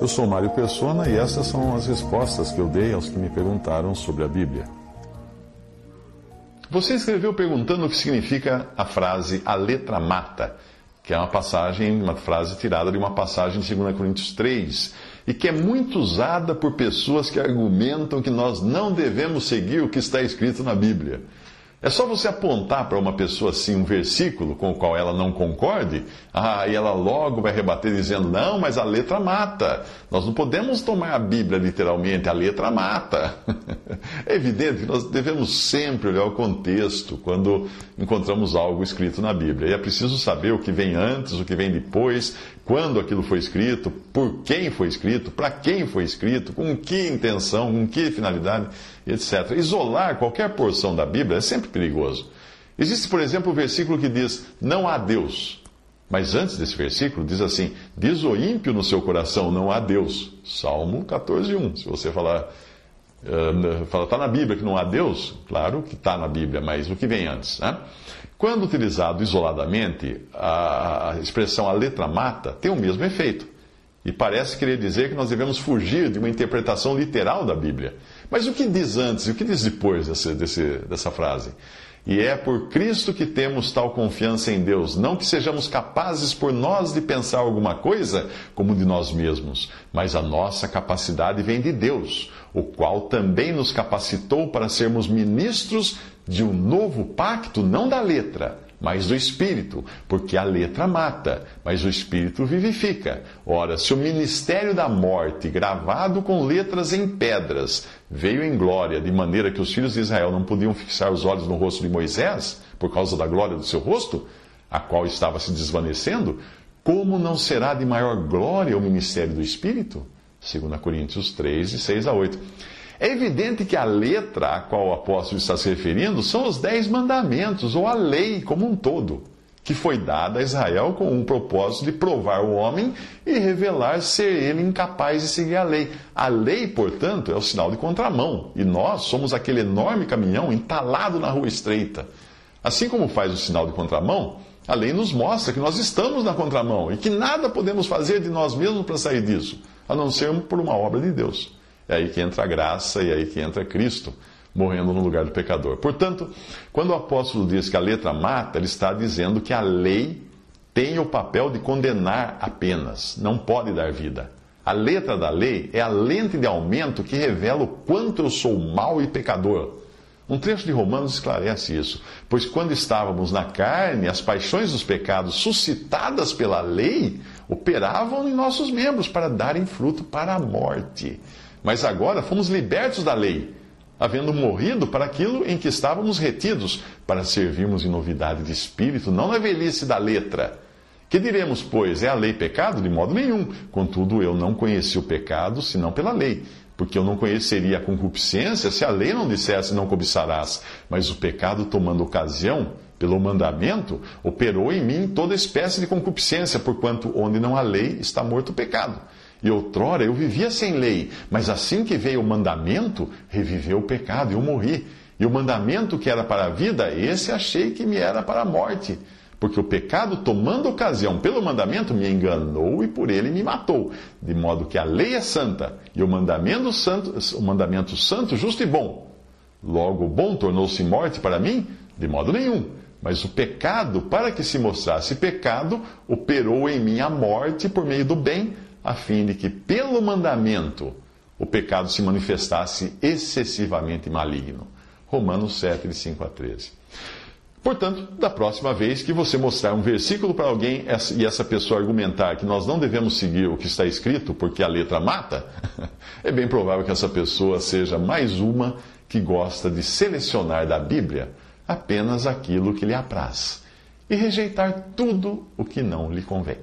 Eu sou Mário Persona e essas são as respostas que eu dei aos que me perguntaram sobre a Bíblia. Você escreveu perguntando o que significa a frase a letra mata, que é uma passagem, uma frase tirada de uma passagem de 2 Coríntios 3, e que é muito usada por pessoas que argumentam que nós não devemos seguir o que está escrito na Bíblia. É só você apontar para uma pessoa assim um versículo com o qual ela não concorde, ah, e ela logo vai rebater dizendo: não, mas a letra mata. Nós não podemos tomar a Bíblia literalmente, a letra mata. é evidente que nós devemos sempre olhar o contexto quando encontramos algo escrito na Bíblia. E é preciso saber o que vem antes, o que vem depois, quando aquilo foi escrito, por quem foi escrito, para quem foi escrito, com que intenção, com que finalidade, etc. Isolar qualquer porção da Bíblia é sempre perigoso. Existe, por exemplo, o versículo que diz: Não há Deus. Mas antes desse versículo diz assim: Diz o ímpio no seu coração, não há Deus. Salmo 14, 1. Se você falar, uh, fala, está na Bíblia que não há Deus, claro que está na Bíblia, mas o que vem antes? Né? Quando utilizado isoladamente, a expressão a letra mata tem o mesmo efeito. E parece querer dizer que nós devemos fugir de uma interpretação literal da Bíblia. Mas o que diz antes e o que diz depois desse, desse, dessa frase? E é por Cristo que temos tal confiança em Deus, não que sejamos capazes por nós de pensar alguma coisa como de nós mesmos, mas a nossa capacidade vem de Deus, o qual também nos capacitou para sermos ministros de um novo pacto, não da letra, mas do Espírito, porque a letra mata, mas o Espírito vivifica. Ora, se o ministério da morte, gravado com letras em pedras, veio em glória, de maneira que os filhos de Israel não podiam fixar os olhos no rosto de Moisés, por causa da glória do seu rosto, a qual estava se desvanecendo, como não será de maior glória o ministério do Espírito? 2 Coríntios 3, de 6 a 8. É evidente que a letra a qual o apóstolo está se referindo são os dez mandamentos, ou a lei como um todo, que foi dada a Israel com um propósito de provar o homem e revelar ser ele incapaz de seguir a lei. A lei, portanto, é o sinal de contramão, e nós somos aquele enorme caminhão entalado na rua estreita. Assim como faz o sinal de contramão, a lei nos mostra que nós estamos na contramão e que nada podemos fazer de nós mesmos para sair disso, a não ser por uma obra de Deus. É aí que entra a graça e é aí que entra Cristo morrendo no lugar do pecador. Portanto, quando o apóstolo diz que a letra mata, ele está dizendo que a lei tem o papel de condenar apenas, não pode dar vida. A letra da lei é a lente de aumento que revela o quanto eu sou mau e pecador. Um trecho de Romanos esclarece isso. Pois quando estávamos na carne, as paixões dos pecados suscitadas pela lei operavam em nossos membros para darem fruto para a morte. Mas agora fomos libertos da lei, havendo morrido para aquilo em que estávamos retidos, para servirmos em novidade de espírito, não na velhice da letra. Que diremos, pois, é a lei pecado? De modo nenhum. Contudo, eu não conheci o pecado senão pela lei. Porque eu não conheceria a concupiscência se a lei não dissesse não cobiçarás. Mas o pecado, tomando ocasião, pelo mandamento, operou em mim toda espécie de concupiscência, porquanto onde não há lei está morto o pecado. E outrora eu vivia sem lei, mas assim que veio o mandamento, reviveu o pecado e eu morri. E o mandamento que era para a vida, esse achei que me era para a morte. Porque o pecado, tomando ocasião pelo mandamento, me enganou e por ele me matou. De modo que a lei é santa e o mandamento santo, o mandamento santo, justo e bom. Logo, o bom tornou-se morte para mim? De modo nenhum. Mas o pecado, para que se mostrasse pecado, operou em mim a morte por meio do bem a fim de que, pelo mandamento, o pecado se manifestasse excessivamente maligno. Romanos 7, de 5 a 13. Portanto, da próxima vez que você mostrar um versículo para alguém e essa pessoa argumentar que nós não devemos seguir o que está escrito porque a letra mata, é bem provável que essa pessoa seja mais uma que gosta de selecionar da Bíblia apenas aquilo que lhe apraz e rejeitar tudo o que não lhe convém.